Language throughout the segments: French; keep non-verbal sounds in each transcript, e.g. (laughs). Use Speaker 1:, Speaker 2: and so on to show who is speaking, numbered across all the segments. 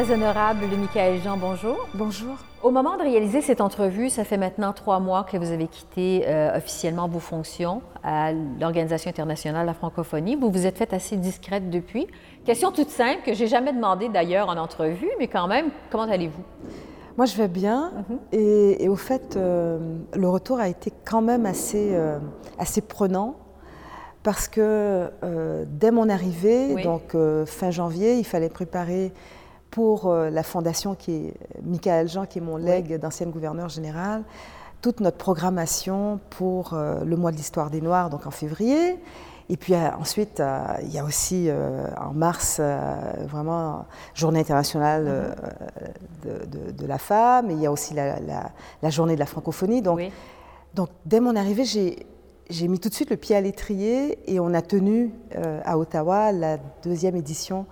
Speaker 1: Très honorable Michael Jean, bonjour.
Speaker 2: Bonjour.
Speaker 1: Au moment de réaliser cette entrevue, ça fait maintenant trois mois que vous avez quitté euh, officiellement vos fonctions à l'Organisation internationale de la francophonie. Vous vous êtes faite assez discrète depuis. Question toute simple que j'ai jamais demandé d'ailleurs en entrevue, mais quand même, comment allez-vous?
Speaker 2: Moi, je vais bien. Mhm. et, au fait, euh, le retour a été quand même assez, euh, assez prenant parce que dès mon arrivée, donc fin janvier, il fallait préparer pour euh, la fondation qui est Michael Jean, qui est mon legs d'ancienne gouverneure générale, toute notre programmation pour euh, le mois de l'histoire des Noirs, donc en février. Et puis euh, ensuite, il y a aussi en mars, vraiment, Journée internationale mm-hmm. de, la femme, et il y a aussi la, Journée de la francophonie. Donc, donc dès mon arrivée, j'ai mis tout de suite le pied à l'étrier et on a tenu à Ottawa la deuxième édition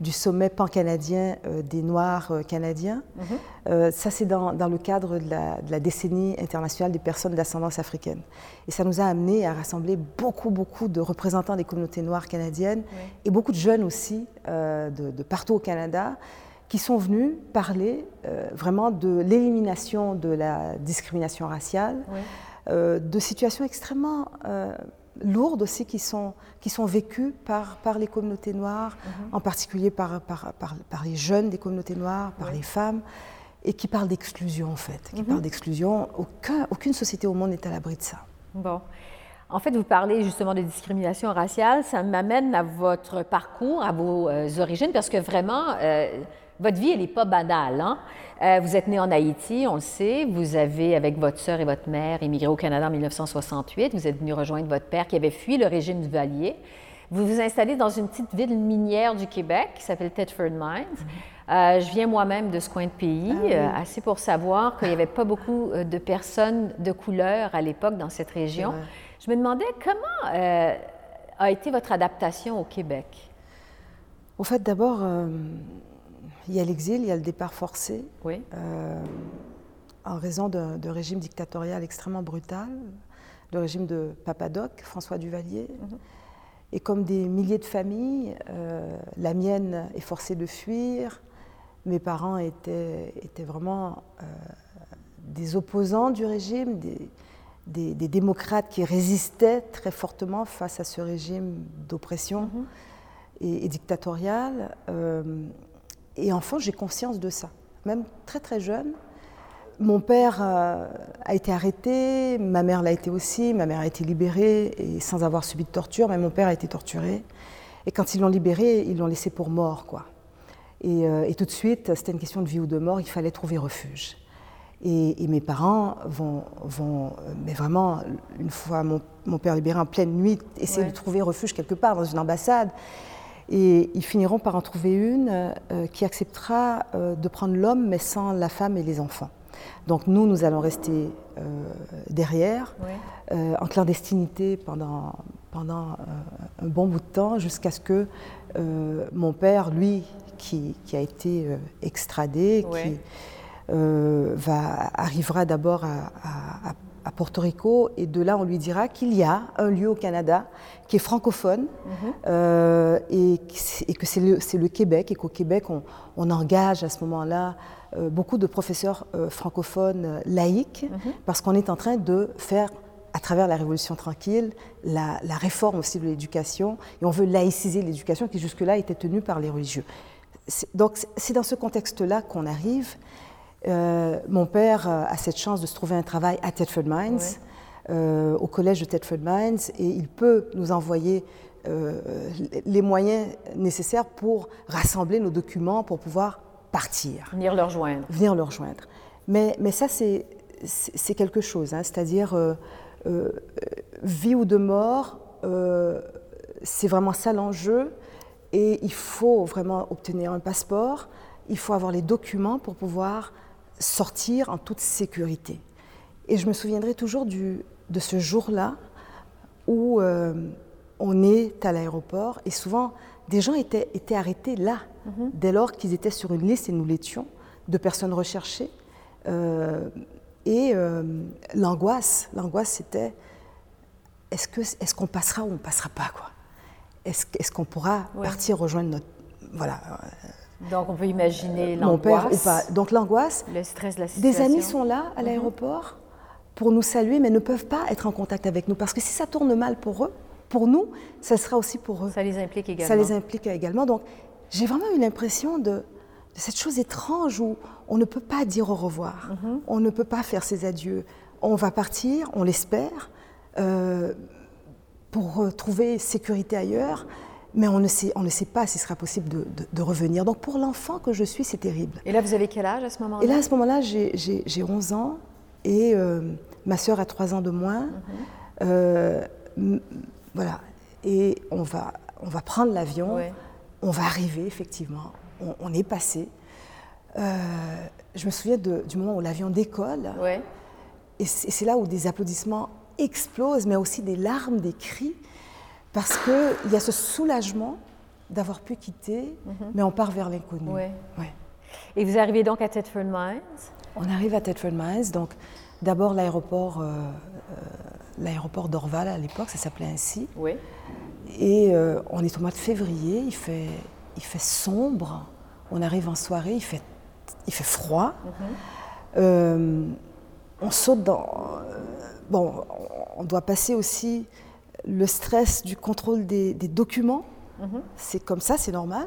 Speaker 2: du sommet pan-canadien euh, des Noirs euh, canadiens. Mhm. Euh, ça, c'est dans, le cadre de la, décennie internationale des personnes d'ascendance africaine. Et ça nous a amené à rassembler beaucoup, beaucoup de représentants des communautés noires canadiennes et beaucoup de jeunes aussi de, partout au Canada qui sont venus parler vraiment de l'élimination de la discrimination raciale, de situations extrêmement lourdes aussi qui sont, qui sont vécues par, par les communautés noires, mhm. en particulier par, par, par, les jeunes des communautés noires, par les femmes, et qui parlent d'exclusion en fait, qui mhm. parlent d'exclusion. Aucun, aucune société au monde n'est à l'abri de ça.
Speaker 1: Bon. En fait, vous parlez justement de discrimination raciale. Ça m'amène à votre parcours, à vos euh, origines, parce que vraiment, euh, votre vie, elle n'est pas banale. Hein? Euh, vous êtes né en Haïti, on le sait. Vous avez, avec votre sœur et votre mère, émigré au Canada en 1968. Vous êtes venu rejoindre votre père qui avait fui le régime du Valier. Vous vous installez dans une petite ville minière du Québec qui s'appelle Thetford Mines. Euh, je viens moi-même de ce coin de pays, ah euh, assez pour savoir qu'il n'y avait pas beaucoup de personnes de couleur à l'époque dans cette région. Je me demandais comment a été votre adaptation au Québec?
Speaker 2: Au fait, d'abord, il y a l'exil, il y a le départ forcé, euh, en raison d'un régime dictatorial extrêmement brutal, le régime de Papadoc, François Duvalier. Mhm. Et comme des milliers de familles, euh, la mienne est forcée de fuir. Mes parents étaient, étaient vraiment euh, des opposants du régime, des, des, démocrates qui résistaient très fortement face à ce régime d'oppression mhm. et, et, dictatorial. Et enfin, j'ai conscience de ça. Même très très jeune, mon père euh, a été arrêté, ma mère l'a été aussi, ma mère a été libérée et sans avoir subi de torture, mais mon père a été torturé. Et quand ils l'ont libéré, ils l'ont laissé pour mort, quoi. Et, euh, tout de suite, c'était une question de vie ou de mort, il fallait trouver refuge. Et, mes parents vont, vont, mais vraiment, une fois mon, mon père libéré en pleine nuit, essayer de trouver refuge quelque part dans une ambassade. Et ils finiront par en trouver une euh, qui acceptera euh, de prendre l'homme, mais sans la femme et les enfants. Donc nous, nous allons rester euh, derrière, en clandestinité pendant, pendant un bon bout de temps, jusqu'à ce que mon père, lui, qui, qui a été extradé, qui va, arrivera d'abord à, à à Porto Rico et de là on lui dira qu'il y a un lieu au Canada qui est francophone mhm. euh, et, que c'est le, Québec et qu'au Québec on, engage à ce moment-là euh, beaucoup de professeurs euh, francophones laïcs mhm. parce qu'on est en train de faire à travers la Révolution tranquille, la, la réforme aussi de l'éducation, et on veut laïciser l'éducation qui jusque-là était tenue par les religieux. Donc c'est dans ce contexte-là qu'on arrive, euh, mon père euh, a cette chance de se trouver un travail à Thetford Mines, euh, au collège de Thetford Mines, et il peut nous envoyer les moyens nécessaires pour rassembler nos documents, pour pouvoir partir.
Speaker 1: Venir leur rejoindre.
Speaker 2: Venir leur rejoindre. Mais, mais ça, c'est quelque chose, hein, c'est-à-dire vie ou de mort, c'est vraiment ça l'enjeu, et il faut vraiment obtenir un passeport, il faut avoir les documents pour pouvoir sortir en toute sécurité. Et je me souviendrai toujours du, de ce jour-là où euh, on est à l'aéroport et souvent des gens étaient, étaient arrêtés là, mhm. dès lors qu'ils étaient sur une liste et nous l'étions, de personnes recherchées. Euh, et euh, l'angoisse, l'angoisse c'était est-ce qu'on est qu'on passera ou on ne passera pas quoi? Est-ce est qu'on pourra partir rejoindre notre... Voilà,
Speaker 1: Donc on peut imaginer l'angoisse. Mon père ou pas.
Speaker 2: Donc l'angoisse.
Speaker 1: Le stress de la situation.
Speaker 2: Des amis sont là à mhm. l'aéroport pour nous saluer, mais ne peuvent pas être en contact avec nous. Parce que si ça tourne mal pour eux, pour nous, ça sera aussi pour eux.
Speaker 1: Ça les implique également.
Speaker 2: Ça les implique également. Donc j'ai vraiment eu l'impression de, cette chose étrange où on ne peut pas dire au revoir, mhm. on ne peut pas faire ses adieux. On va partir, on l'espère, euh, pour trouver sécurité ailleurs, mais on ne sait, on ne sait pas s'il sera possible de, revenir. Donc pour l'enfant que je suis, c'est terrible.
Speaker 1: Et là, vous avez quel âge à ce moment-là?
Speaker 2: Et là, à ce moment-là, j'ai 11 ans et euh, ma sœur a 3 ans de moins. Mhm. Euh, voilà. Et on va, on va prendre l'avion, on va arriver, effectivement. On, est passé. Euh, je me souviens du moment où l'avion décolle. Et c'est là où des applaudissements explosent, mais aussi des larmes, des cris, parce qu'il y a ce soulagement d'avoir pu quitter, mhm. mais on part vers l'inconnu.
Speaker 1: Ouais. Et vous arrivez donc à Thetford Mines?
Speaker 2: On arrive à Thetford Mines, donc d'abord l'aéroport, euh, euh, l'aéroport d'Orval à l'époque, ça s'appelait ainsi.
Speaker 1: Oui.
Speaker 2: Et on est au mois de février, il fait, il fait sombre, on arrive en soirée, il fait, il fait froid. Mhm on saute dans. Euh, bon, on doit passer aussi le stress du contrôle des, documents. Mhm. C'est comme ça, c'est normal.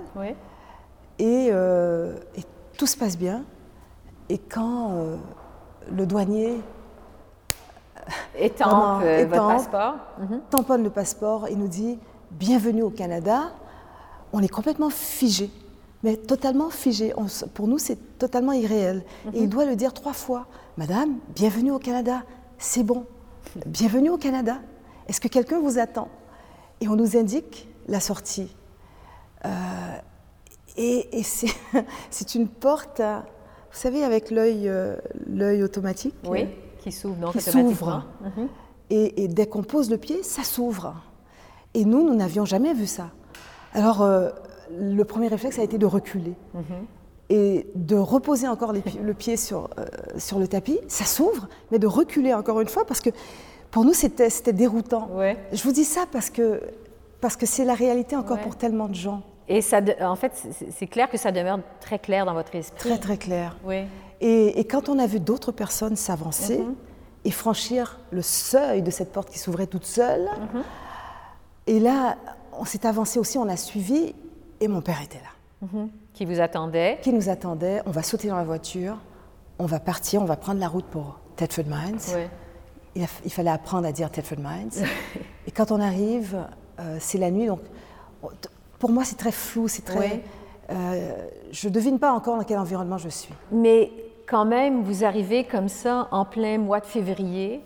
Speaker 2: Euh, et, tout se passe bien. Et quand euh, le douanier (laughs)
Speaker 1: étampe votre passeport,
Speaker 2: mhm. tamponne le passeport et nous dit Bienvenue au Canada, on est complètement figé mais totalement figé. pour nous, c'est totalement irréel. Et il mhm. doit le dire trois fois. Madame, bienvenue au Canada. C'est bon. Bienvenue au Canada. Est-ce que quelqu'un vous attend Et on nous indique la sortie? Euh, et, (laughs) c'est une porte, vous savez, avec l'œil euh, l'œil automatique?
Speaker 1: Oui, qui s'ouvre
Speaker 2: qui s'ouvre. Mhm. Et, dès qu'on pose le pied, ça s'ouvre. Et nous, nous n'avions jamais vu ça. Alors, euh, le premier réflexe a été de reculer. Mhm. Et de reposer encore le pied sur, euh, sur le tapis, ça s'ouvre, mais de reculer encore une fois, parce que pour nous, c'était déroutant. Je vous dis ça parce que parce que c'est la réalité encore pour tellement de gens.
Speaker 1: Et ça, en fait, c'est clair que ça demeure très clair dans votre esprit.
Speaker 2: Très, très clair. Oui. Et, quand on a vu d'autres personnes s'avancer mhm. et franchir le seuil de cette porte qui s'ouvrait toute seule, mhm. et là, on s'est avancé aussi, on a suivi, et mon père était là.
Speaker 1: Mhm. Qui vous attendait
Speaker 2: Qui nous attendait. On va sauter dans la voiture, on va partir, on va prendre la route pour Thetford Mines. Il, il, fallait apprendre à dire Thetford Mines. (laughs) et quand on arrive, euh, c'est la nuit, donc pour moi c'est très flou, c'est très. Euh, je ne devine pas encore dans quel environnement je suis.
Speaker 1: Mais quand même, vous arrivez comme ça en plein mois de février.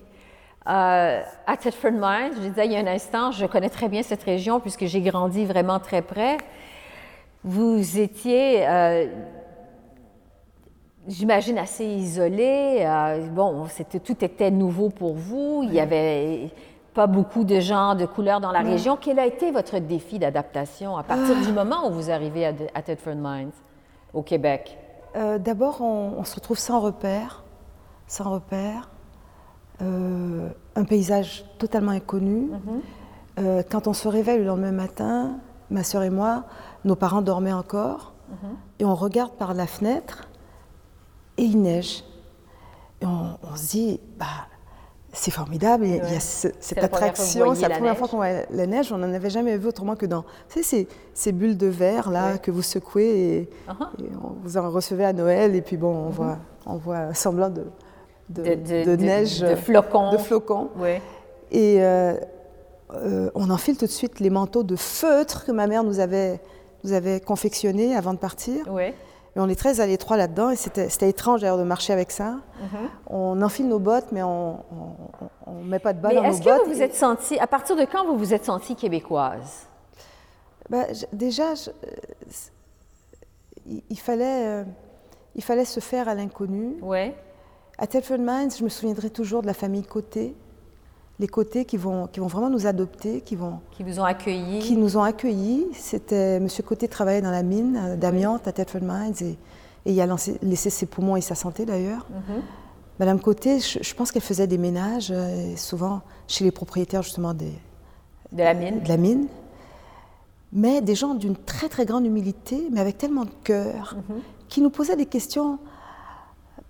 Speaker 1: Euh, à Thetford Mines, je disais il y a un instant, je connais très bien cette région puisque j'ai grandi vraiment très près. Vous étiez, euh, j'imagine, assez isolé. Euh, bon, tout était nouveau pour vous. Il n'y avait pas beaucoup de gens de couleur dans la région. Quel a été votre défi d'adaptation à partir du ah. moment où vous arrivez à, à Thetford Mines, au Québec?
Speaker 2: Euh, d'abord, on, se retrouve sans repère, sans repère, un paysage totalement inconnu. Mm-hmm. quand on se réveille le lendemain matin, ma sœur et moi, nos parents dormaient encore, mhm. et on regarde par la fenêtre, et il neige. Et on, se dit, bah, c'est formidable, il y a cette attraction, c'est la première fois qu'on voit la neige, on n'en avait jamais vu autrement que dans ces, ces, bulles de verre là que vous secouez uh-huh. et, on, vous en recevez à Noël et puis bon, on, mhm. voit, on voit semblant de, de, neige,
Speaker 1: de, flocons.
Speaker 2: De flocons. Et euh, euh, on enfile tout de suite les manteaux de feutre que ma mère nous avait vous avez confectionné avant de partir. Et on est très à l'étroit là-dedans et c'était étrange d'ailleurs de marcher avec ça. Mhm. On enfile nos bottes, mais on ne met pas de bas dans nos bottes.
Speaker 1: Est-ce que vous vous êtes sentie, à partir de quand vous vous êtes sentie québécoise?
Speaker 2: Bah, Déjà, euh, il, fallait, euh, il fallait se faire à l'inconnu.
Speaker 1: Ouais.
Speaker 2: À Telford Mines, je me souviendrai toujours de la famille Côté les côtés qui vont, qui vont vraiment nous adopter, qui vont...
Speaker 1: Qui vous ont accueillis.
Speaker 2: Qui nous ont accueillis. C'était... Monsieur Côté travaillait dans la mine euh, d'amiante à Thetford Mines et, et, il a laissé ses poumons et sa santé d'ailleurs. Mhm. Madame Côté, je, pense qu'elle faisait des ménages, euh, souvent chez les propriétaires justement des,
Speaker 1: de la mine.
Speaker 2: De la mine. mais des gens d'une très très grande humilité, mais avec tellement de cœur, mhm. qui nous posaient des questions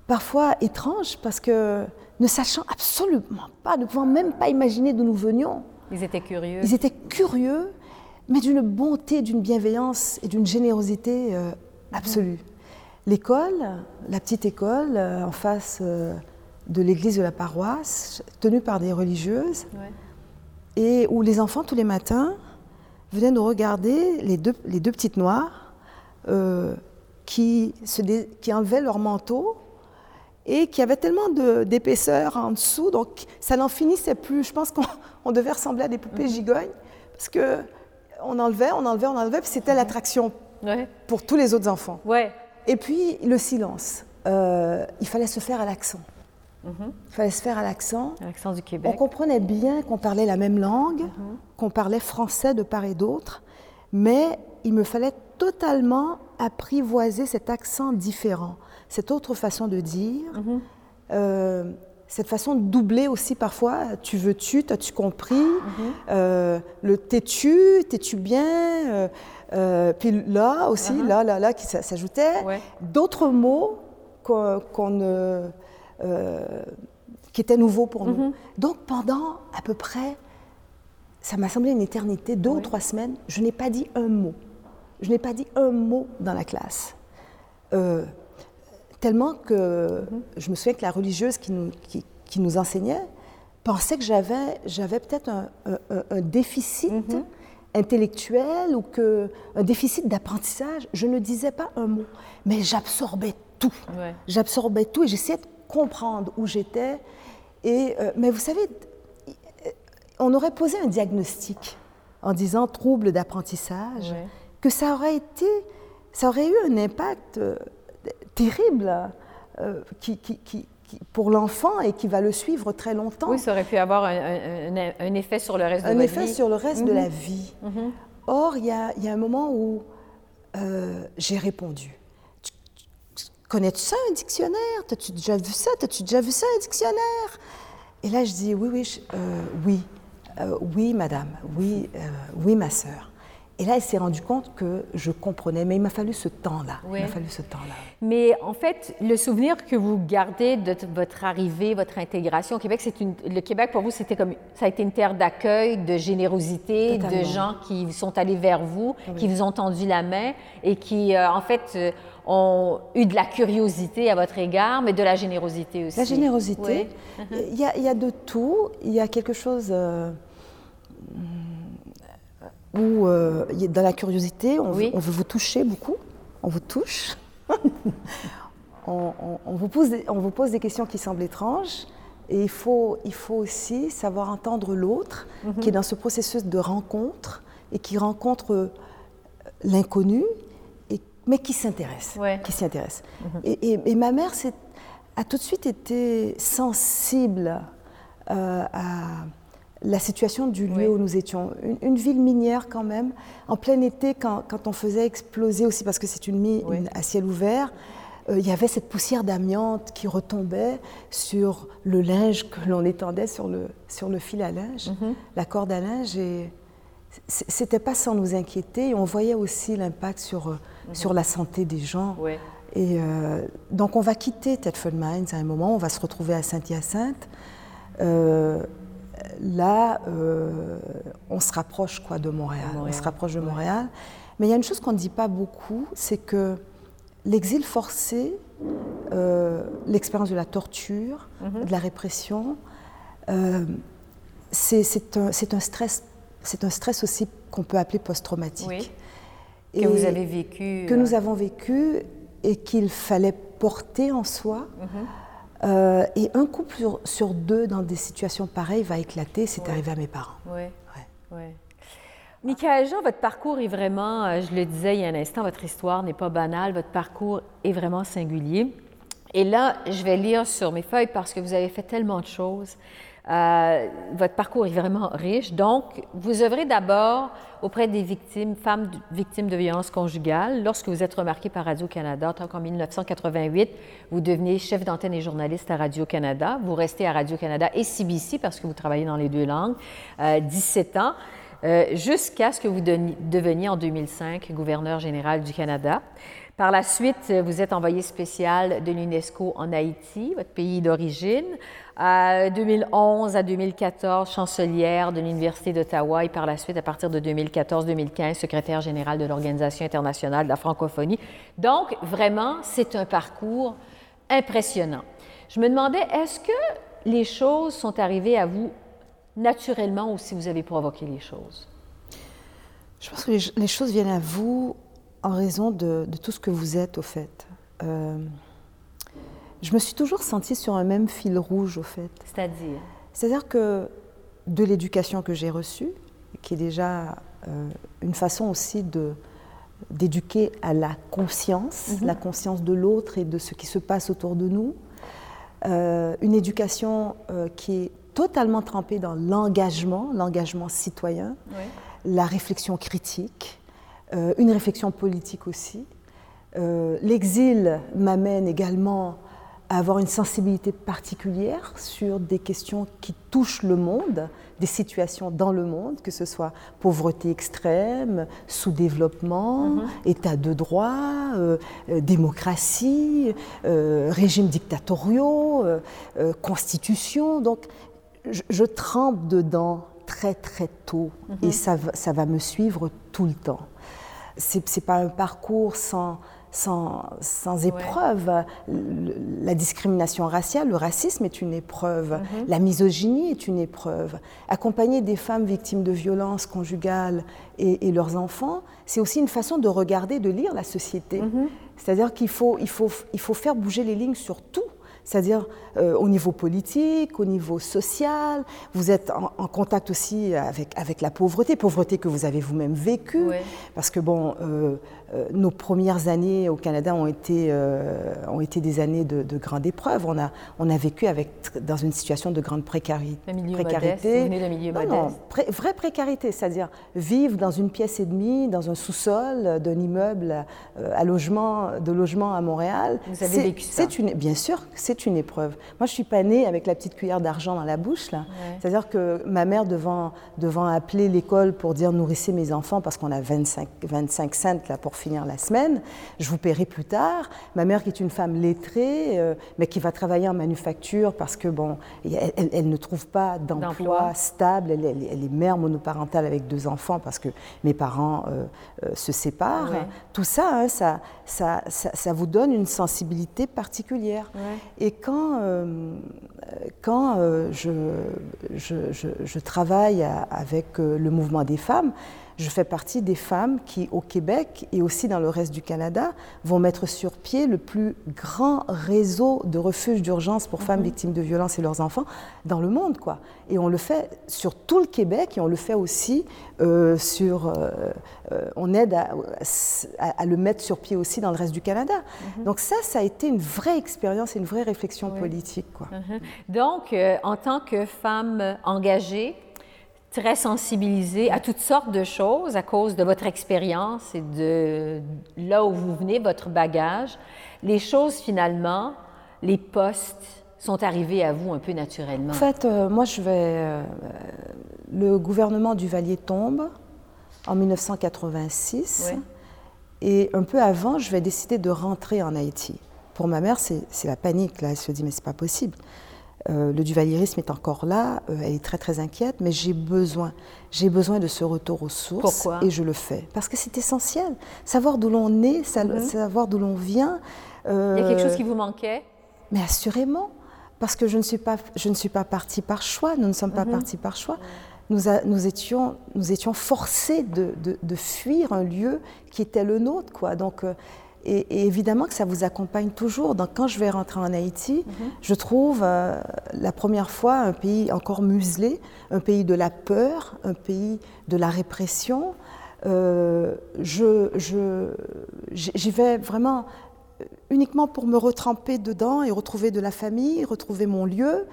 Speaker 2: parfois étranges parce que ne sachant absolument pas, ne pouvant même pas imaginer d'où nous venions.
Speaker 1: Ils étaient curieux.
Speaker 2: Ils étaient curieux, mais d'une bonté, d'une bienveillance et d'une générosité euh, absolue. L'école, la petite école euh, en face euh, de l'église de la paroisse, tenue par des religieuses, et où les enfants, tous les matins, venaient nous regarder, les deux, les deux petites noires, qui, se qui enlevaient leur manteau et qui avaient tellement d'épaisseur en dessous, donc ça n'en finissait plus. Je pense qu'on (laughs) devait ressembler à des poupées mhm. gigognes, parce que on enlevait, on enlevait, on enlevait, puis c'était l'attraction pour tous les autres enfants.
Speaker 1: Ouais.
Speaker 2: Et puis le silence. Euh, il fallait se faire à l'accent. Mhm. Il fallait se faire à l'accent.
Speaker 1: L'accent du Québec.
Speaker 2: On comprenait bien qu'on parlait la même langue, mhm. qu'on parlait français de part et d'autre, mais il me fallait totalement apprivoiser cet accent différent, cette autre façon de dire. Mhm. Euh, cette façon de doubler aussi parfois, tu veux-tu, t'as-tu compris, mhm. euh, le t'es-tu, t'es-tu bien, euh, puis là aussi, uh-huh. là, là, là, qui s'ajoutait, d'autres mots qu'on, qui étaient nouveaux pour nous. Mhm. Donc pendant à peu près, ça m'a semblé une éternité, deux ou trois semaines, je n'ai pas dit un mot. Je n'ai pas dit un mot dans la classe. Tellement que je me souviens que la religieuse qui nous, qui, nous enseignait pensait que j'avais, j'avais peut-être un, déficit mhm. intellectuel ou que, un déficit d'apprentissage. Je ne disais pas un mot, mais j'absorbais tout. J'absorbais tout et j'essayais de comprendre où j'étais. Et, euh, mais vous savez, on aurait posé un diagnostic en disant trouble d'apprentissage, que ça aurait été, ça aurait eu un impact euh, terrible euh, qui, qui, pour l'enfant et qui va le suivre très longtemps.
Speaker 1: Oui, ça aurait pu avoir un, effet sur le reste de
Speaker 2: la
Speaker 1: vie.
Speaker 2: Un effet sur le reste de la mhm. vie. Mhm. Or, il y, a, un moment où euh, j'ai répondu. Connais-tu ça, un dictionnaire? T'as-tu déjà vu ça? T'as-tu déjà vu ça, un dictionnaire? Et là, je dis oui, oui, oui, oui, madame, oui, oui, ma sœur. Et là, elle s'est rendue compte que je comprenais, mais il m'a fallu ce temps-là. Il m'a fallu ce temps-là.
Speaker 1: Mais en fait, le souvenir que vous gardez de votre arrivée, votre intégration au Québec, c'est une, le Québec pour vous, c'était comme ça a été une terre d'accueil, de générosité, de gens qui sont allés vers vous, qui vous ont tendu la main et qui, euh, en fait, euh, ont eu de la curiosité à votre égard, mais de la générosité aussi.
Speaker 2: La générosité. Il, y a, il, y a, de tout. Il y a quelque chose. Euh, où euh, dans la curiosité, on, veut, vous toucher beaucoup, on vous touche, (laughs) on, vous pose des, on, vous pose des, questions qui semblent étranges, et il faut, il faut aussi savoir entendre l'autre, mhm. qui est dans ce processus de rencontre, et qui rencontre euh, l'inconnu, mais qui s'intéresse. Qui s'intéresse. Mhm. et, ma mère a tout de suite été sensible euh, à la situation du lieu où nous étions. Une, ville minière quand même, en plein été, quand, on faisait exploser aussi, parce que c'est une mine à ciel ouvert, euh, il y avait cette poussière d'amiante qui retombait sur le linge que l'on étendait sur le, sur le fil à linge, mhm. la corde à linge. Et c'était pas sans nous inquiéter. on voyait aussi l'impact sur, euh, mhm. sur la santé des gens. Et euh, donc on va quitter Thetford Mines à un moment, on va se retrouver à Saint-Hyacinthe là, euh, on se rapproche quoi, de Montréal. On se rapproche de Montréal. Mais il y a une chose qu'on ne dit pas beaucoup, c'est que l'exil forcé, euh, l'expérience de la torture, mhm. de la répression, euh, c'est un, un, stress, c'est un stress aussi qu'on peut appeler post-traumatique. Oui.
Speaker 1: Que vous avez vécu.
Speaker 2: Que nous avons vécu et qu'il fallait porter en soi. Mhm. Euh, et un couple sur, deux dans des situations pareilles va éclater. C'est arrivé à mes parents.
Speaker 1: Oui. Ouais. Michael Jean, votre parcours est vraiment, euh, je le disais il y a un instant, votre histoire n'est pas banale, votre parcours est vraiment singulier. Et là, je vais lire sur mes feuilles parce que vous avez fait tellement de choses. Euh, votre parcours est vraiment riche. Donc, vous œuvrez d'abord auprès des victimes, femmes victimes de violences conjugales. Lorsque vous êtes remarqué par Radio-Canada, tant qu'en 1988, vous devenez chef d'antenne et journaliste à Radio-Canada. Vous restez à Radio-Canada et CBC parce que vous travaillez dans les deux langues, 17 euh, ans. jusqu'à ce que vous deveniez en 2005 gouverneur général du Canada. Par la suite, vous êtes envoyé spécial de l'UNESCO en Haïti, votre pays d'origine. À 2011 à 2014, chancelière de l'Université d'Ottawa et par la suite, à partir de 2014-2015, secrétaire générale de l'Organisation internationale de la francophonie. Donc, vraiment, c'est un parcours impressionnant. Je me demandais, est-ce que les choses sont arrivées à vous naturellement ou si vous avez provoqué les choses?
Speaker 2: Je pense que les, choses viennent à vous en raison de, tout ce que vous êtes, au fait. Euh, je me suis toujours sentie sur un même fil rouge, au fait.
Speaker 1: C'est-à-dire?
Speaker 2: C'est-à-dire que de l'éducation que j'ai reçue, qui est déjà euh, une façon aussi de d'éduquer à la conscience, mhm. la conscience de l'autre et de ce qui se passe autour de nous, euh, une éducation qui est totalement trempée dans l'engagement, l'engagement citoyen, la réflexion critique, une réflexion politique aussi. Euh, l'exil m'amène également à avoir une sensibilité particulière sur des questions qui touchent le monde, des situations dans le monde, que ce soit pauvreté extrême, sous-développement, mhm. état de droit, euh, démocratie, régimes dictatoriaux, constitution. Donc je, je, trempe dedans très très tôt et mhm. ça, ça va me suivre tout le temps c'est pas un parcours sans, sans, sans épreuve. La discrimination raciale, le racisme est une épreuve. Mhm. La misogynie est une épreuve. Accompagner des femmes victimes de violences conjugales et, leurs enfants, c'est aussi une façon de regarder, de lire la société. Mhm. C'est-à-dire qu'il faut, il faut, il faut faire bouger les lignes sur tout c'est-à-dire euh, au niveau politique, au niveau social. Vous êtes en, contact aussi avec, avec la pauvreté, pauvreté que vous avez vous-même vécue, parce que bon, euh, euh, nos premières années au Canada ont été, euh, ont été des années de, de grande épreuve. On a, on a vécu avec, dans une situation de grande précarité.
Speaker 1: Un milieu précarité. Modeste, milieu modeste.
Speaker 2: Non, vraie précarité, c'est-à-dire vivre dans une pièce et demie, dans un sous-sol d'un immeuble euh, à logement, de logement à Montréal.
Speaker 1: Vous avez vécu ça
Speaker 2: une, Bien sûr, c'est une épreuve. Moi, je suis pas née avec la petite cuillère d'argent dans la bouche. là. C'est-à-dire que ma mère, devant, devant appeler l'école pour dire nourrissez mes enfants parce qu'on a 25, 25 cents là, pour finir la semaine, je vous paierai plus tard. Ma mère qui est une femme lettrée, euh, mais qui va travailler en manufacture parce que bon, elle, ne trouve pas d'emploi stable. Elle, est mère monoparentale avec deux enfants parce que mes parents euh, euh, se séparent. Tout ça, hein, ça, ça, ça, vous donne une sensibilité particulière. Et quand, quand je, je, je, travaille avec le mouvement des femmes, je fais partie des femmes qui, au Québec et aussi dans le reste du Canada, vont mettre sur pied le plus grand réseau de refuges d'urgence pour femmes mhm. victimes de violences et leurs enfants dans le monde. Quoi. Et on le fait sur tout le Québec et on le fait aussi euh, sur... Euh, euh, on aide à, le mettre sur pied aussi dans le reste du Canada. Mhm. Donc ça, ça a été une vraie expérience et une vraie réflexion politique. Quoi.
Speaker 1: Mhm. Donc, en tant que femme engagée, très sensibilisé à toutes sortes de choses à cause de votre expérience et de là où vous venez, votre bagage. Les choses, finalement, les postes sont arrivés à vous un peu naturellement.
Speaker 2: En fait, euh, moi, je vais. Euh, le gouvernement du Valier tombe en 1986. Et un peu avant, je vais décider de rentrer en Haïti. Pour ma mère, c'est la panique. Là, elle se dit, mais c'est pas possible. Euh, le duvalierisme est encore là, euh, elle est très très inquiète, mais j'ai besoin, j'ai besoin de ce retour aux sources
Speaker 1: Pourquoi?
Speaker 2: et je le fais parce que c'est essentiel, savoir d'où l'on est, mhm. savoir d'où l'on vient.
Speaker 1: Euh, Il y a quelque chose qui vous manquait?
Speaker 2: Mais assurément, parce que je ne suis pas, je ne suis pas partie par choix, nous ne sommes pas mhm. partis par choix. Nous, nous, étions, nous étions forcés de, de, de, fuir un lieu qui était le nôtre, quoi. Donc et, évidemment que ça vous accompagne toujours. Donc quand je vais rentrer en Haïti, mhm. je trouve euh, la première fois un pays encore muselé, un pays de la peur, un pays de la répression. Euh, je, j'y vais vraiment uniquement pour me retremper dedans et retrouver de la famille, retrouver mon lieu.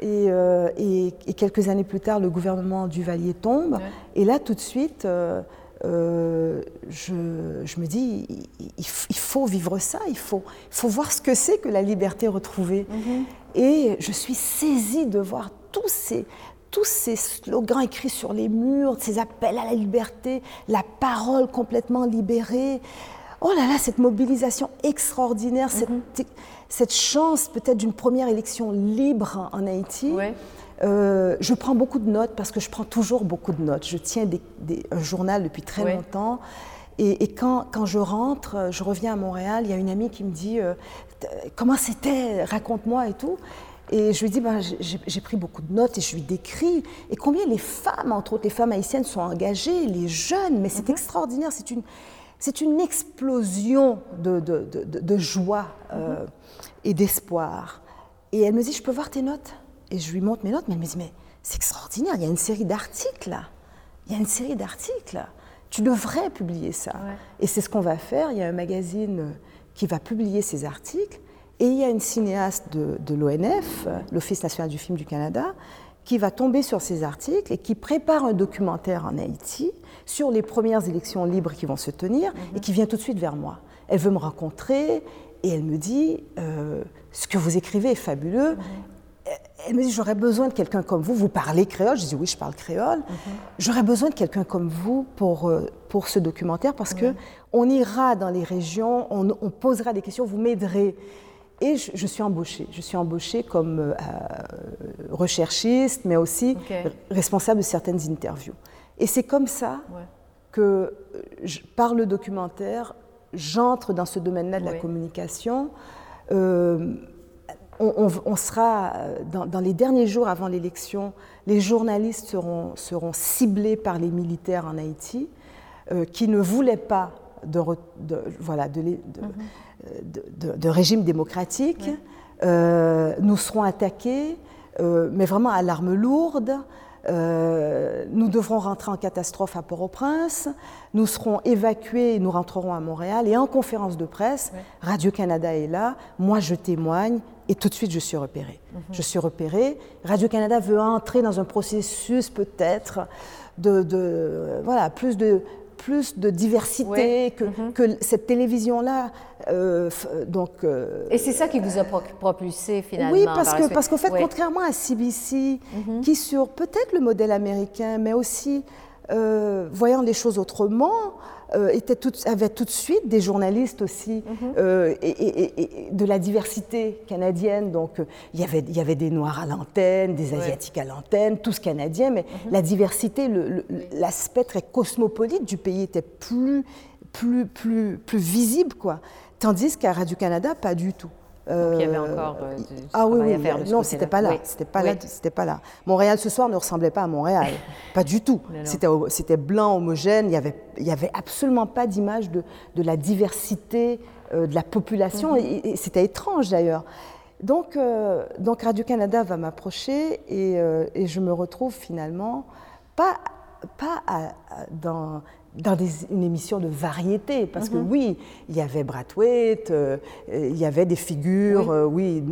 Speaker 2: Et, euh, et, quelques années plus tard, le gouvernement Duvalier tombe. Et là, tout de suite, euh, je, me dis, il, faut vivre ça, il faut, faut voir ce que c'est que la liberté retrouvée. Mhm. Et je suis saisie de voir tous ces, tous ces slogans écrits sur les murs, ces appels à la liberté, la parole complètement libérée. Oh là là, cette mobilisation extraordinaire, cette, mhm. chance peut-être d'une première élection libre en Haïti. Euh, je prends beaucoup de notes parce que je prends toujours beaucoup de notes. Je tiens un journal depuis très longtemps. Et, quand, quand, je rentre, je reviens à Montréal, il y a une amie qui me dit euh, Comment c'était Raconte-moi et tout. Et je lui dis ben, J'ai pris beaucoup de notes et je lui décris. Et combien les femmes, entre autres les femmes haïtiennes, sont engagées, les jeunes, mais c'est mhm. extraordinaire. C'est une, c'est une explosion de, de, de, joie euh, mhm. et d'espoir. Et elle me dit Je peux voir tes notes? Et je lui montre mes notes, mais elle me dit Mais c'est extraordinaire, il y a une série d'articles là. Il y a une série d'articles tu devrais publier ça. Et c'est ce qu'on va faire. Il y a un magazine qui va publier ces articles. Et il y a une cinéaste de, l'ONF, l'Office national du film du Canada, qui va tomber sur ces articles et qui prépare un documentaire en Haïti sur les premières élections libres qui vont se tenir et qui vient tout de suite vers moi. Elle veut me rencontrer et elle me dit euh, Ce que vous écrivez est fabuleux elle me dit J'aurais besoin de quelqu'un comme vous. Vous parlez créole Je dis Oui, je parle créole. Mhm. J'aurais besoin de quelqu'un comme vous pour, euh, pour ce documentaire parce que on ira dans les régions, on, posera des questions, vous m'aiderez. Et je, suis embauchée. Je suis embauchée comme euh, recherchiste, mais aussi responsable de certaines interviews. Et c'est comme ça que, par le documentaire, j'entre dans ce domaine-là de la communication. Euh, on, sera, euh, dans, les derniers jours avant l'élection, les journalistes seront, seront, ciblés par les militaires en Haïti euh, qui ne voulaient pas de, voilà, de, euh, de, régime démocratique. nous serons attaqués, mais vraiment à l'arme lourde. Euh, nous devrons rentrer en catastrophe à Port-au-Prince, nous serons évacués, nous rentrerons à Montréal. Et en conférence de presse, Radio-Canada est là, moi je témoigne. Et tout de suite je suis repérée. Mhm. Je suis repérée, Radio-Canada veut entrer dans un processus peut-être de, de, voilà, plus de plus de diversité, que, mhm. que, cette télévision-là. Euh, donc,
Speaker 1: euh, Et c'est ça qui vous a propulsé finalement
Speaker 2: Oui, parce qu'en parce qu'en fait, contrairement à CBC, mhm. qui sur peut-être le modèle américain, mais aussi euh, voyant les choses autrement, euh, était tout, avait tout de suite des journalistes aussi mhm. euh, et, de la diversité canadienne. Donc il, y avait, il y avait des Noirs à l'antenne, des Asiatiques à l'antenne, tous canadiens, mais mhm. la diversité, l'aspect très cosmopolite du pays était plus, plus, plus, plus visible. Quoi. Tandis qu'à Radio-Canada, pas du tout.
Speaker 1: Donc, il y avait encore euh, du
Speaker 2: ah, oui, oui, à faire non, c'était pas là. C'était pas là. C'était pas là. Montréal ce soir ne ressemblait pas à Montréal, (laughs) pas du tout. C'était blanc, homogène. Il y avait, il y avait absolument pas d'image de, de, la diversité euh, de la population. Mhm. Et, c'était étrange d'ailleurs. Donc, euh, donc Radio Canada va m'approcher et, et, je me retrouve finalement pas pas dans dans une émission de variété, parce que mhm. oui, il y avait Brathwaite, euh, il y avait des figures, oui,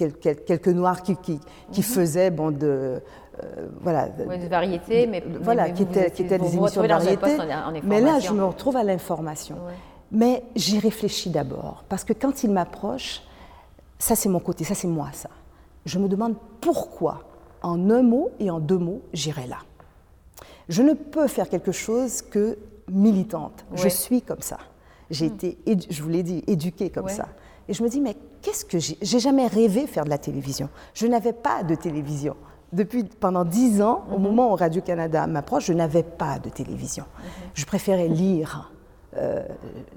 Speaker 2: euh, quelques noirs qui, qui, qui mhm. faisaient bon, de,
Speaker 1: euh, voilà, de, variété, mais,
Speaker 2: voilà, qui, étaient, qui étaient des émissions de variété. mais là, je me retrouve à l'information. Mais j'y réfléchis d'abord, parce que quand il m'approche, ça c'est mon côté, ça c'est moi, ça. Je me demande pourquoi, en un mot et en deux mots, j'irai là. Je ne peux faire quelque chose que militante. Je suis comme ça. J'ai hmm. été, je vous l'ai dit, éduquée comme ça. Et je me dis, mais qu'est-ce que j'ai J'ai jamais rêvé faire de la télévision. Je n'avais pas de télévision. Depuis, pendant dix ans, au mhm. moment où Radio-Canada m'approche, je n'avais pas de télévision. Je préférais lire. Euh,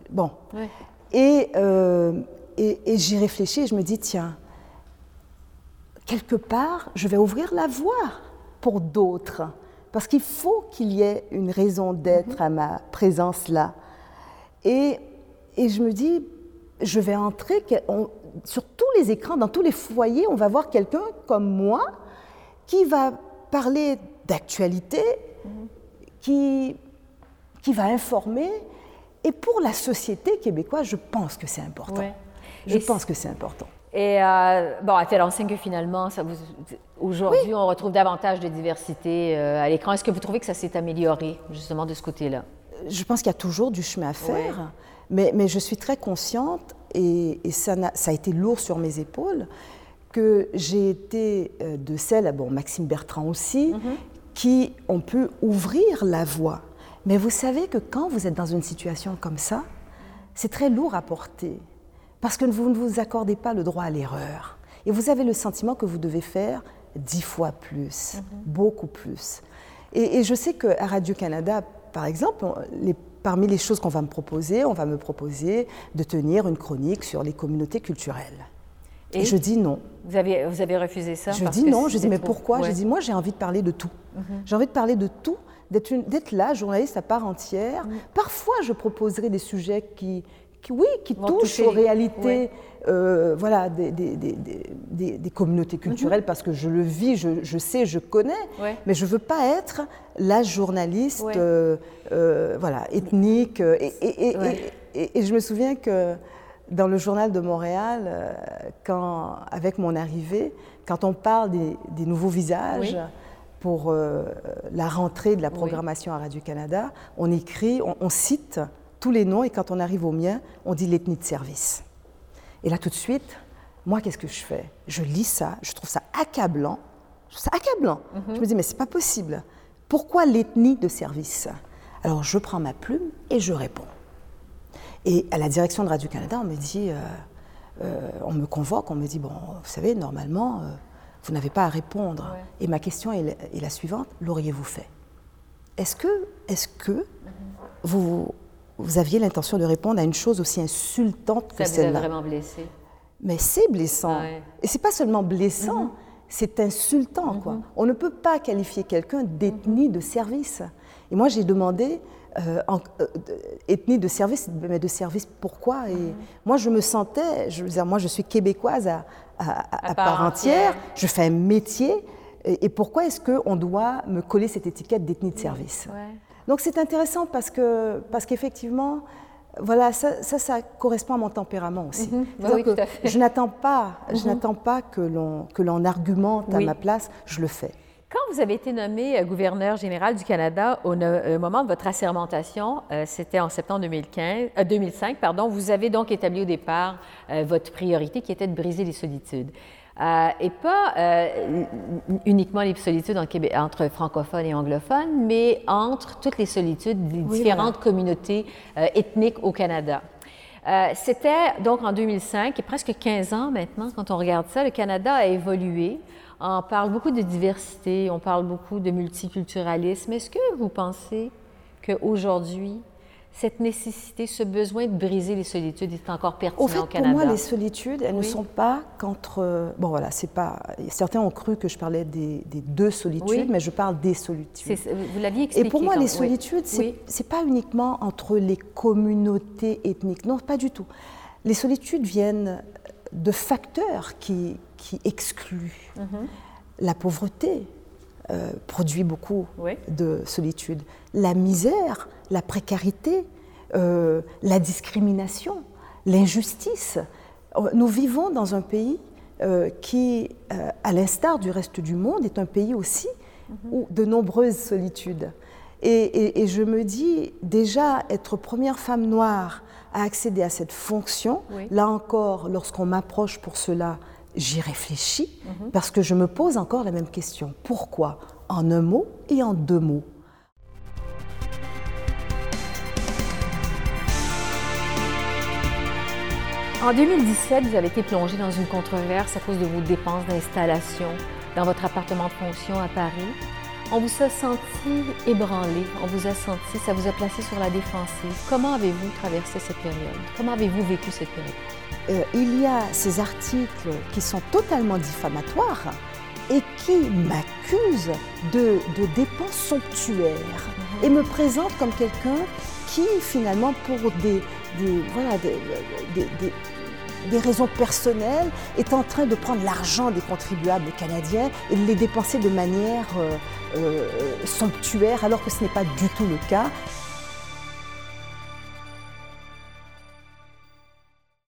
Speaker 2: bon. Euh, et, et j'y réfléchis et je me dis, tiens, quelque part, je vais ouvrir la voie pour d'autres. Parce qu'il faut qu'il y ait une raison d'être à ma présence là. Et, et, je me dis, je vais entrer sur tous les écrans, dans tous les foyers, on va voir quelqu'un comme moi qui va parler d'actualité, qui, qui va informer. Et pour la société québécoise, je pense que c'est important. Je pense que c'est important.
Speaker 1: Et euh, bon, à enseigne que finalement, aujourd'hui, on retrouve davantage de diversité euh, à l'écran. Est-ce que vous trouvez que ça s'est amélioré, justement, de ce côté-là?
Speaker 2: Je pense qu'il y a toujours du chemin à faire, mais, mais, je suis très consciente, et, ça, a, ça, a, été lourd sur mes épaules, que j'ai été euh, de celles, bon, Maxime Bertrand aussi, mhm. qui ont pu ouvrir la voie. Mais vous savez que quand vous êtes dans une situation comme ça, c'est très lourd à porter, parce que vous ne vous accordez pas le droit à l'erreur. Et vous avez le sentiment que vous devez faire dix fois plus, mhm. beaucoup plus. Et, je sais qu'à Radio-Canada, par exemple, parmi les choses qu'on va me proposer, on va me proposer de tenir une chronique sur les communautés culturelles. Et, je dis non.
Speaker 1: Vous avez, vous avez refusé ça
Speaker 2: Je dis non. Je dis mais pourquoi? Je dis moi j'ai envie de parler de tout. Mhm. J'ai envie de parler de tout, d'être là, journaliste à part entière. Mhm. Parfois je proposerai des sujets qui, oui, qui touchent aux réalités euh, voilà, des, des, communautés culturelles, mhm. parce que je le vis, je, sais, je connais, mais je ne veux pas être la journaliste euh, euh, voilà, ethnique. Et, et, je me souviens que dans le journal de Montréal, quand, avec mon arrivée, quand on parle des, nouveaux visages, pour la rentrée de la programmation à Radio-Canada, on écrit, on cite tous les noms et quand on arrive au mien, on dit l'ethnie de service. Et là, tout de suite, moi, qu'est-ce que je fais? Je lis ça, je trouve ça accablant. Je trouve ça accablant. Mhm. Je me dis, mais c'est pas possible. Pourquoi l'ethnie de service? Alors, je prends ma plume et je réponds. Et à la direction de Radio-Canada, on me dit, euh, euh, on me convoque, on me dit, bon, vous savez, normalement, euh, vous n'avez pas à répondre. Et ma question est, la suivante, l'auriez-vous fait? Est-ce que, est que mhm. vous vous aviez l'intention de répondre à une chose aussi insultante que celle-là. Ça
Speaker 1: vous a vraiment blessé.
Speaker 2: Mais c'est blessant. Et Et c'est pas seulement blessant, mhm. c'est insultant. quoi. Mhm. On ne peut pas qualifier quelqu'un d'ethnie de service. Et moi, j'ai demandé euh, euh, ethnie de service, mais de service pourquoi Et moi, je me sentais, je veux dire, moi, je suis québécoise à, à, part, entière, je fais un métier, et, pourquoi est-ce qu'on doit me coller cette étiquette d'ethnie de service? Donc c'est intéressant parce que parce qu'effectivement, voilà, ça, ça, correspond à mon tempérament aussi.
Speaker 1: Mhm. oui, à.
Speaker 2: Je n'attends pas, je mhm. n'attends pas que l'on que l'on argumente à ma place. Je le fais.
Speaker 1: Quand vous avez été nommé euh, gouverneur général du Canada au, moment de votre assermentation, euh, c'était en septembre 2015, 2005, pardon, vous avez donc établi au départ euh, votre priorité qui était de briser les solitudes. Euh, et pas euh, uniquement les solitudes entre francophones et anglophones, mais entre toutes les solitudes des différentes communautés euh, ethniques au Canada. C'était donc en 2005, et presque 15 ans maintenant, quand on regarde ça, le Canada a évolué. On parle beaucoup de diversité, on parle beaucoup de multiculturalisme. Est-ce que vous pensez qu'aujourd'hui, cette nécessité, ce besoin de briser les solitudes est encore pertinent au,
Speaker 2: fait,
Speaker 1: au Canada.
Speaker 2: Pour moi, les solitudes, elles ne sont pas qu'entre. Bon, voilà, c'est pas. Certains ont cru que je parlais des, deux solitudes, mais je parle des solitudes.
Speaker 1: Vous l'aviez expliqué.
Speaker 2: Et pour moi, les solitudes, c'est n'est pas uniquement entre les communautés ethniques. Non, pas du tout. Les solitudes viennent de facteurs qui, qui excluent. Mhm. La pauvreté, euh, produit beaucoup de solitude. La misère, la précarité, euh, la discrimination, l'injustice. Nous vivons dans un pays euh, qui, à l'instar du reste du monde, est un pays aussi mhm. où de nombreuses solitudes. Et, je me dis, déjà, être première femme noire à accéder à cette fonction, là encore, lorsqu'on m'approche pour cela, j'y réfléchis mhm. parce que je me pose encore la même question. Pourquoi? En un mot et en deux mots.
Speaker 1: En 2017, vous avez été plongé dans une controverse à cause de vos dépenses d'installation dans votre appartement de fonction à Paris. On vous a senti ébranlé, on vous a senti, ça vous a placé sur la défensive. Comment avez-vous traversé cette période? Comment avez-vous vécu cette période?
Speaker 2: Euh, il y a ces articles qui sont totalement diffamatoires et qui m'accusent de, dépenses somptuaires mhm. et me présentent comme quelqu'un qui, finalement, pour des, voilà, des, raisons personnelles, est en train de prendre l'argent des contribuables canadiens et de les dépenser de manière euh, euh, somptuaire, alors que ce n'est pas du tout le cas.